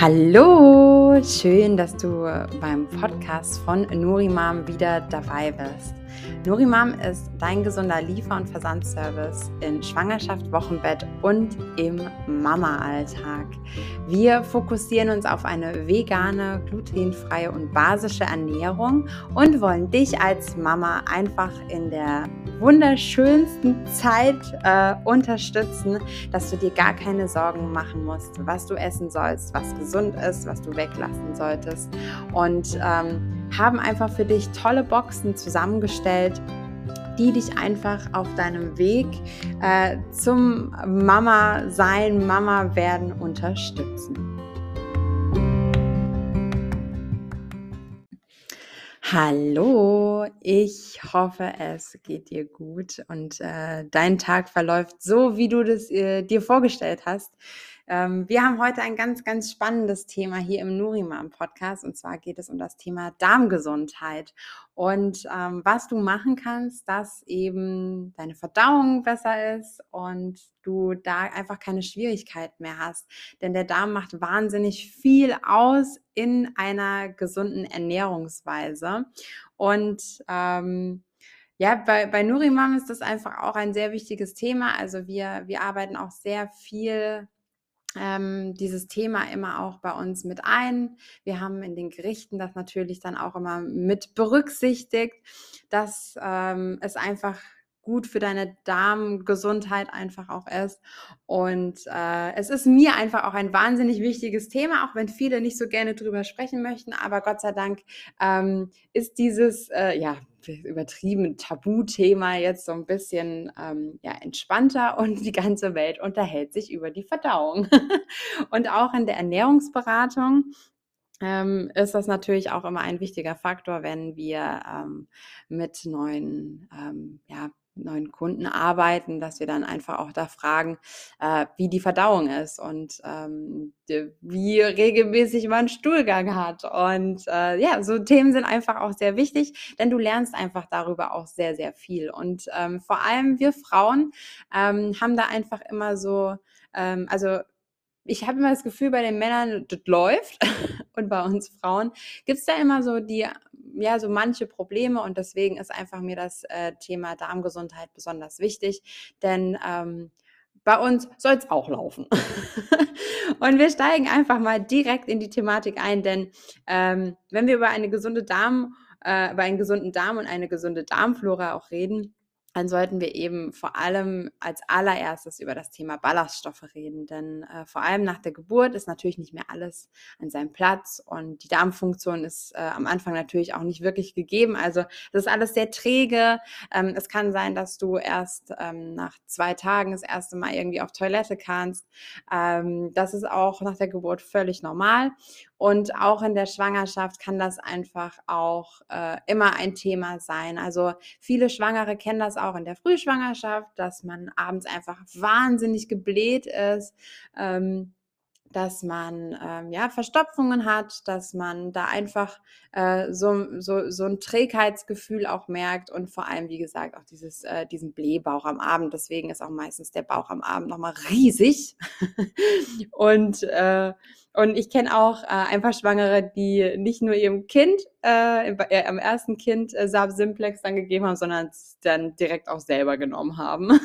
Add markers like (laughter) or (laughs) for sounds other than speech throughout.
Hallo, schön, dass du beim Podcast von Nurimam wieder dabei bist. Nurimam ist dein gesunder Liefer- und Versandservice in Schwangerschaft, Wochenbett und im Mama-Alltag. Wir fokussieren uns auf eine vegane, glutenfreie und basische Ernährung und wollen dich als Mama einfach in der wunderschönsten Zeit äh, unterstützen, dass du dir gar keine Sorgen machen musst, was du essen sollst, was gesund ist, was du weglassen solltest. Und ähm, haben einfach für dich tolle Boxen zusammengestellt, die dich einfach auf deinem Weg äh, zum Mama sein, Mama werden unterstützen. Hallo, ich hoffe, es geht dir gut und äh, dein Tag verläuft so, wie du das äh, dir vorgestellt hast. Ähm, wir haben heute ein ganz, ganz spannendes Thema hier im Nurimam Podcast und zwar geht es um das Thema Darmgesundheit und ähm, was du machen kannst, dass eben deine Verdauung besser ist und du da einfach keine Schwierigkeit mehr hast. Denn der Darm macht wahnsinnig viel aus in einer gesunden Ernährungsweise und ähm, ja, bei, bei Nurimam ist das einfach auch ein sehr wichtiges Thema. Also wir, wir arbeiten auch sehr viel ähm, dieses Thema immer auch bei uns mit ein. Wir haben in den Gerichten das natürlich dann auch immer mit berücksichtigt, dass ähm, es einfach gut für deine Darmgesundheit einfach auch ist. Und äh, es ist mir einfach auch ein wahnsinnig wichtiges Thema, auch wenn viele nicht so gerne drüber sprechen möchten. Aber Gott sei Dank ähm, ist dieses, äh, ja, übertrieben Tabuthema jetzt so ein bisschen ähm, ja, entspannter (laughs) und die ganze Welt unterhält sich über die Verdauung. (laughs) und auch in der Ernährungsberatung ähm, ist das natürlich auch immer ein wichtiger Faktor, wenn wir ähm, mit neuen ähm, ja, neuen Kunden arbeiten, dass wir dann einfach auch da fragen, äh, wie die Verdauung ist und ähm, wie regelmäßig man Stuhlgang hat. Und äh, ja, so Themen sind einfach auch sehr wichtig, denn du lernst einfach darüber auch sehr, sehr viel. Und ähm, vor allem wir Frauen ähm, haben da einfach immer so, ähm, also ich habe immer das Gefühl, bei den Männern, das läuft. (laughs) Und bei uns Frauen gibt es da immer so die, ja, so manche Probleme. Und deswegen ist einfach mir das äh, Thema Darmgesundheit besonders wichtig. Denn ähm, bei uns soll es auch laufen. (laughs) und wir steigen einfach mal direkt in die Thematik ein, denn ähm, wenn wir über eine gesunde Darm, äh, über einen gesunden Darm und eine gesunde Darmflora auch reden, dann sollten wir eben vor allem als allererstes über das Thema Ballaststoffe reden. Denn äh, vor allem nach der Geburt ist natürlich nicht mehr alles an seinem Platz und die Darmfunktion ist äh, am Anfang natürlich auch nicht wirklich gegeben. Also das ist alles sehr träge. Ähm, es kann sein, dass du erst ähm, nach zwei Tagen das erste Mal irgendwie auf Toilette kannst. Ähm, das ist auch nach der Geburt völlig normal. Und auch in der Schwangerschaft kann das einfach auch äh, immer ein Thema sein. Also viele Schwangere kennen das auch in der Frühschwangerschaft, dass man abends einfach wahnsinnig gebläht ist. Ähm, dass man ähm, ja Verstopfungen hat, dass man da einfach äh, so, so, so ein Trägheitsgefühl auch merkt und vor allem, wie gesagt, auch dieses, äh, diesen Blähbauch am Abend. Deswegen ist auch meistens der Bauch am Abend nochmal riesig. (laughs) und äh, und ich kenne auch äh, einfach Schwangere, die nicht nur ihrem Kind, äh, äh, am ersten Kind äh, Saab Simplex dann gegeben haben, sondern es dann direkt auch selber genommen haben.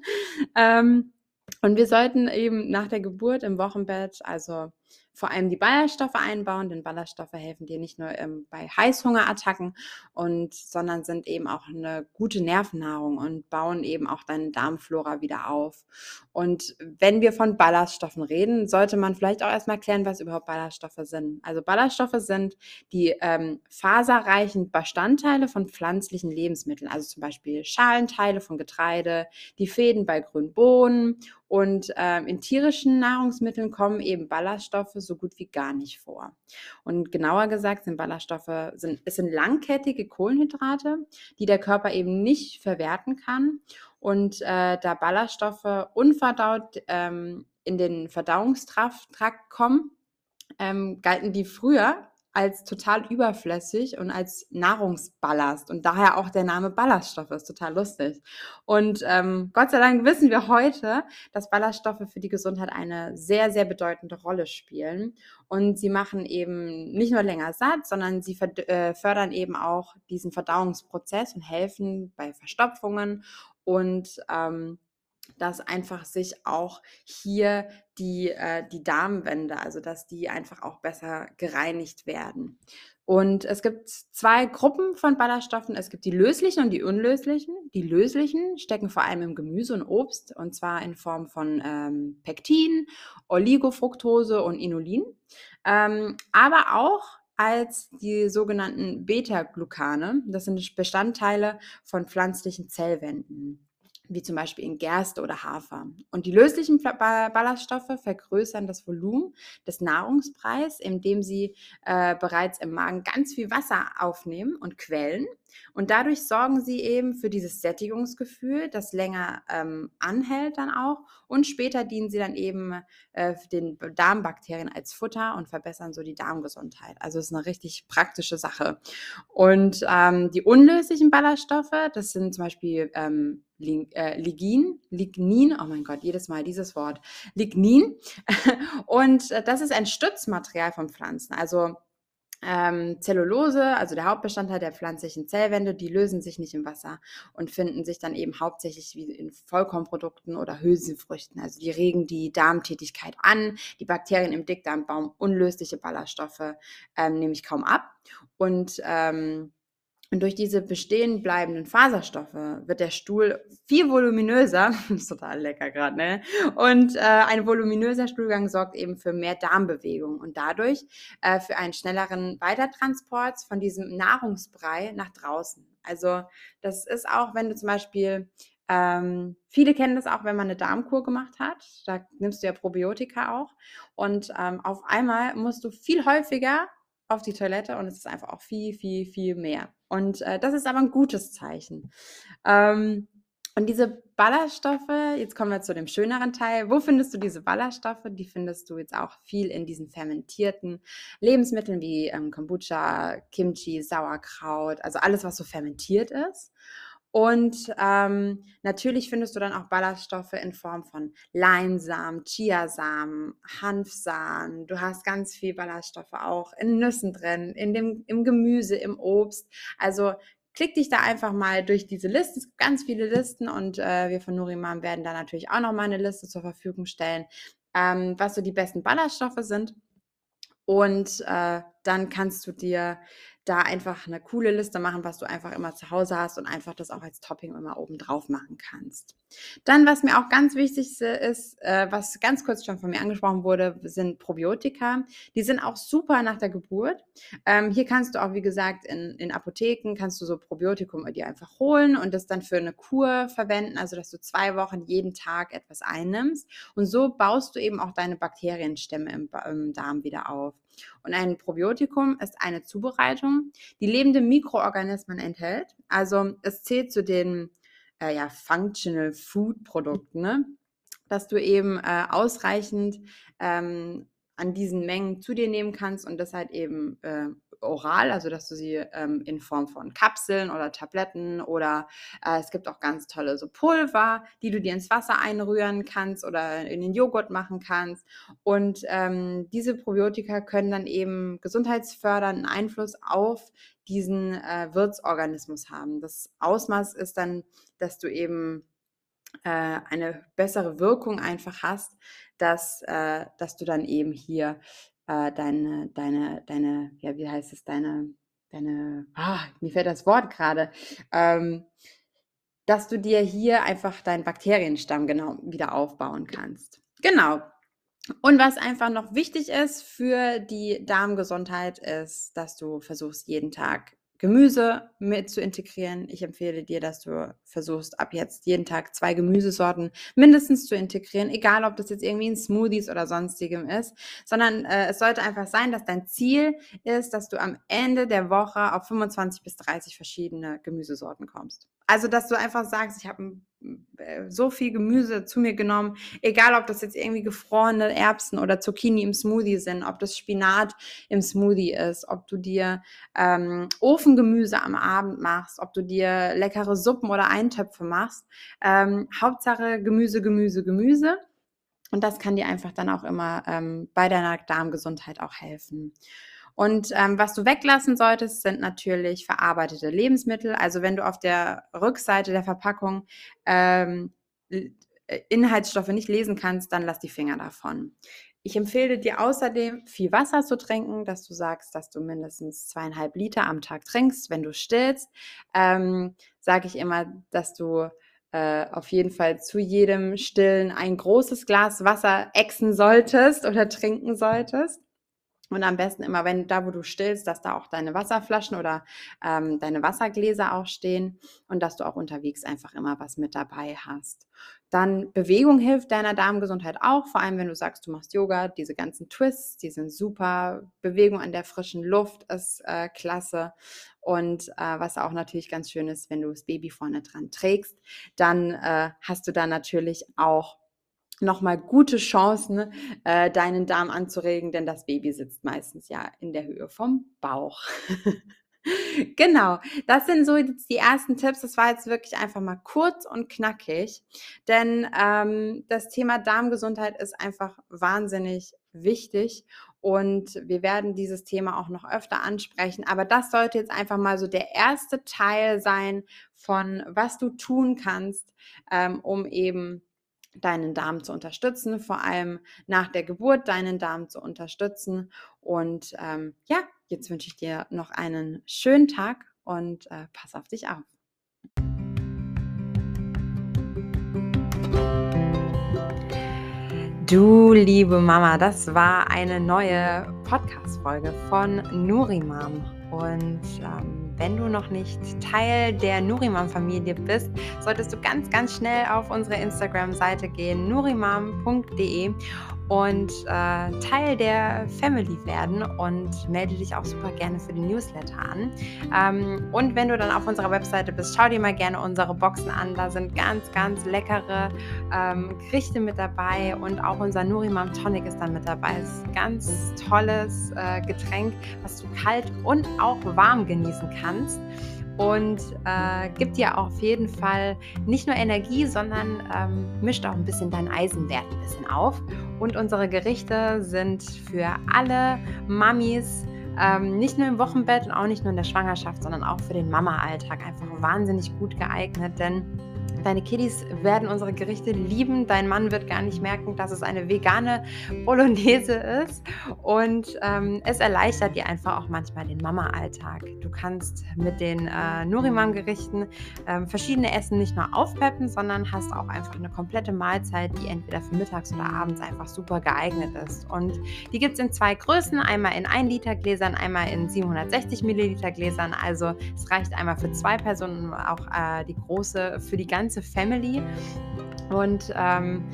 (laughs) ähm, und wir sollten eben nach der Geburt im Wochenbett, also vor allem die Ballaststoffe einbauen, denn Ballaststoffe helfen dir nicht nur ähm, bei Heißhungerattacken und sondern sind eben auch eine gute Nervennahrung und bauen eben auch deine Darmflora wieder auf. Und wenn wir von Ballaststoffen reden, sollte man vielleicht auch erstmal klären, was überhaupt Ballaststoffe sind. Also Ballaststoffe sind die ähm, faserreichen Bestandteile von pflanzlichen Lebensmitteln, also zum Beispiel Schalenteile von Getreide, die Fäden bei grünen Bohnen und ähm, in tierischen Nahrungsmitteln kommen eben Ballaststoffe so gut wie gar nicht vor. Und genauer gesagt sind Ballaststoffe, sind, es sind langkettige Kohlenhydrate, die der Körper eben nicht verwerten kann. Und äh, da Ballaststoffe unverdaut ähm, in den Verdauungstrakt kommen, ähm, galten die früher als total überflüssig und als Nahrungsballast und daher auch der Name Ballaststoffe ist total lustig. Und ähm, Gott sei Dank wissen wir heute, dass Ballaststoffe für die Gesundheit eine sehr, sehr bedeutende Rolle spielen. Und sie machen eben nicht nur länger satt, sondern sie äh, fördern eben auch diesen Verdauungsprozess und helfen bei Verstopfungen und ähm, dass einfach sich auch hier die, äh, die Darmwände, also dass die einfach auch besser gereinigt werden. Und es gibt zwei Gruppen von Ballaststoffen. Es gibt die löslichen und die unlöslichen. Die löslichen stecken vor allem im Gemüse und Obst und zwar in Form von ähm, Pektin, Oligofructose und Inulin. Ähm, aber auch als die sogenannten Beta-Glucane. Das sind Bestandteile von pflanzlichen Zellwänden wie zum Beispiel in Gerste oder Hafer. Und die löslichen Ballaststoffe vergrößern das Volumen des Nahrungspreis, indem sie äh, bereits im Magen ganz viel Wasser aufnehmen und quellen. Und dadurch sorgen sie eben für dieses Sättigungsgefühl, das länger ähm, anhält dann auch. Und später dienen sie dann eben äh, den Darmbakterien als Futter und verbessern so die Darmgesundheit. Also es ist eine richtig praktische Sache. Und ähm, die unlöslichen Ballaststoffe, das sind zum Beispiel ähm, äh, Ligin, Lignin, oh mein Gott, jedes Mal dieses Wort, Lignin. (laughs) Und äh, das ist ein Stützmaterial von Pflanzen. Also ähm, Zellulose, also der Hauptbestandteil der pflanzlichen Zellwände, die lösen sich nicht im Wasser und finden sich dann eben hauptsächlich wie in Vollkornprodukten oder Hülsenfrüchten. Also die regen die Darmtätigkeit an. Die Bakterien im Dickdarm bauen unlösliche Ballaststoffe ähm, nämlich kaum ab. Und ähm, und durch diese bestehen bleibenden Faserstoffe wird der Stuhl viel voluminöser. (laughs) Ist total lecker gerade, ne? Und äh, ein voluminöser Stuhlgang sorgt eben für mehr Darmbewegung und dadurch äh, für einen schnelleren Weitertransport von diesem Nahrungsbrei nach draußen. Also das ist auch, wenn du zum Beispiel ähm, viele kennen das auch, wenn man eine Darmkur gemacht hat. Da nimmst du ja Probiotika auch. Und ähm, auf einmal musst du viel häufiger auf die Toilette und es ist einfach auch viel, viel, viel mehr. Und äh, das ist aber ein gutes Zeichen. Ähm, und diese Ballaststoffe, jetzt kommen wir zu dem schöneren Teil. Wo findest du diese Ballaststoffe? Die findest du jetzt auch viel in diesen fermentierten Lebensmitteln wie ähm, Kombucha, Kimchi, Sauerkraut, also alles, was so fermentiert ist. Und ähm, natürlich findest du dann auch Ballaststoffe in Form von Leinsamen, Chiasamen, Hanfsamen. Du hast ganz viel Ballaststoffe auch in Nüssen drin, in dem, im Gemüse, im Obst. Also klick dich da einfach mal durch diese Liste. Es gibt ganz viele Listen und äh, wir von Nuriman werden da natürlich auch noch mal eine Liste zur Verfügung stellen, ähm, was so die besten Ballaststoffe sind. Und äh, dann kannst du dir da einfach eine coole Liste machen, was du einfach immer zu Hause hast und einfach das auch als Topping immer oben drauf machen kannst. Dann, was mir auch ganz wichtig ist, äh, was ganz kurz schon von mir angesprochen wurde, sind Probiotika. Die sind auch super nach der Geburt. Ähm, hier kannst du auch, wie gesagt, in, in Apotheken kannst du so Probiotikum dir einfach holen und das dann für eine Kur verwenden, also dass du zwei Wochen jeden Tag etwas einnimmst. Und so baust du eben auch deine Bakterienstämme im, im Darm wieder auf. Und ein Probiotikum ist eine Zubereitung, die lebende Mikroorganismen enthält. Also es zählt zu den äh, ja, Functional Food Produkten, ne? dass du eben äh, ausreichend ähm, an diesen Mengen zu dir nehmen kannst und das halt eben äh, oral, also dass du sie ähm, in Form von Kapseln oder Tabletten oder äh, es gibt auch ganz tolle so Pulver, die du dir ins Wasser einrühren kannst oder in den Joghurt machen kannst. Und ähm, diese Probiotika können dann eben gesundheitsfördernden Einfluss auf diesen äh, Wirtsorganismus haben. Das Ausmaß ist dann, dass du eben äh, eine bessere Wirkung einfach hast, dass, äh, dass du dann eben hier äh, deine, deine, deine, ja, wie heißt es, deine, deine, ah, mir fällt das Wort gerade, ähm, dass du dir hier einfach deinen Bakterienstamm genau wieder aufbauen kannst. Genau. Und was einfach noch wichtig ist für die Darmgesundheit, ist, dass du versuchst, jeden Tag Gemüse mit zu integrieren. Ich empfehle dir, dass du versuchst, ab jetzt jeden Tag zwei Gemüsesorten mindestens zu integrieren, egal ob das jetzt irgendwie in Smoothies oder sonstigem ist, sondern äh, es sollte einfach sein, dass dein Ziel ist, dass du am Ende der Woche auf 25 bis 30 verschiedene Gemüsesorten kommst. Also, dass du einfach sagst, ich habe ein so viel Gemüse zu mir genommen, egal ob das jetzt irgendwie gefrorene Erbsen oder Zucchini im Smoothie sind, ob das Spinat im Smoothie ist, ob du dir ähm, Ofengemüse am Abend machst, ob du dir leckere Suppen oder Eintöpfe machst. Ähm, Hauptsache Gemüse, Gemüse, Gemüse. Und das kann dir einfach dann auch immer ähm, bei deiner Darmgesundheit auch helfen. Und ähm, was du weglassen solltest, sind natürlich verarbeitete Lebensmittel. Also wenn du auf der Rückseite der Verpackung ähm, äh, Inhaltsstoffe nicht lesen kannst, dann lass die Finger davon. Ich empfehle dir außerdem, viel Wasser zu trinken, dass du sagst, dass du mindestens zweieinhalb Liter am Tag trinkst, wenn du stillst. Ähm, Sage ich immer, dass du äh, auf jeden Fall zu jedem Stillen ein großes Glas Wasser exen solltest oder trinken solltest. Und am besten immer, wenn da, wo du stillst, dass da auch deine Wasserflaschen oder ähm, deine Wassergläser auch stehen und dass du auch unterwegs einfach immer was mit dabei hast. Dann Bewegung hilft deiner Darmgesundheit auch, vor allem wenn du sagst, du machst Yoga. Diese ganzen Twists, die sind super. Bewegung an der frischen Luft ist äh, klasse. Und äh, was auch natürlich ganz schön ist, wenn du das Baby vorne dran trägst, dann äh, hast du da natürlich auch nochmal gute Chancen, äh, deinen Darm anzuregen, denn das Baby sitzt meistens ja in der Höhe vom Bauch. (laughs) genau, das sind so die ersten Tipps. Das war jetzt wirklich einfach mal kurz und knackig, denn ähm, das Thema Darmgesundheit ist einfach wahnsinnig wichtig und wir werden dieses Thema auch noch öfter ansprechen. Aber das sollte jetzt einfach mal so der erste Teil sein von, was du tun kannst, ähm, um eben deinen Darm zu unterstützen, vor allem nach der Geburt deinen Darm zu unterstützen. Und ähm, ja, jetzt wünsche ich dir noch einen schönen Tag und äh, pass auf dich auf. Du liebe Mama, das war eine neue Podcast-Folge von Nurimam. Und ähm, wenn du noch nicht Teil der Nurimam-Familie bist, solltest du ganz, ganz schnell auf unsere Instagram-Seite gehen, nurimam.de und äh, Teil der Family werden und melde dich auch super gerne für den Newsletter an. Ähm, und wenn du dann auf unserer Webseite bist, schau dir mal gerne unsere Boxen an. Da sind ganz, ganz leckere ähm, Gerichte mit dabei und auch unser Nurimam Tonic ist dann mit dabei. Ist ein ganz tolles äh, Getränk, was du kalt und auch warm genießen kannst und äh, gibt dir auf jeden Fall nicht nur Energie, sondern ähm, mischt auch ein bisschen deinen Eisenwert ein bisschen auf. Und unsere Gerichte sind für alle Mamis, ähm, nicht nur im Wochenbett und auch nicht nur in der Schwangerschaft, sondern auch für den Mama-Alltag einfach wahnsinnig gut geeignet, denn Deine Kiddies werden unsere Gerichte lieben. Dein Mann wird gar nicht merken, dass es eine vegane Bolognese ist. Und ähm, es erleichtert dir einfach auch manchmal den Mama-Alltag. Du kannst mit den äh, Nurimam-Gerichten äh, verschiedene Essen nicht nur aufpeppen, sondern hast auch einfach eine komplette Mahlzeit, die entweder für mittags oder abends einfach super geeignet ist. Und die gibt es in zwei Größen: einmal in 1 Liter Gläsern, einmal in 760 Milliliter Gläsern. Also es reicht einmal für zwei Personen, auch äh, die große für die ganze ganze Family. Und ähm,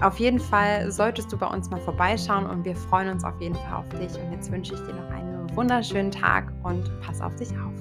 auf jeden Fall solltest du bei uns mal vorbeischauen und wir freuen uns auf jeden Fall auf dich. Und jetzt wünsche ich dir noch einen wunderschönen Tag und pass auf dich auf.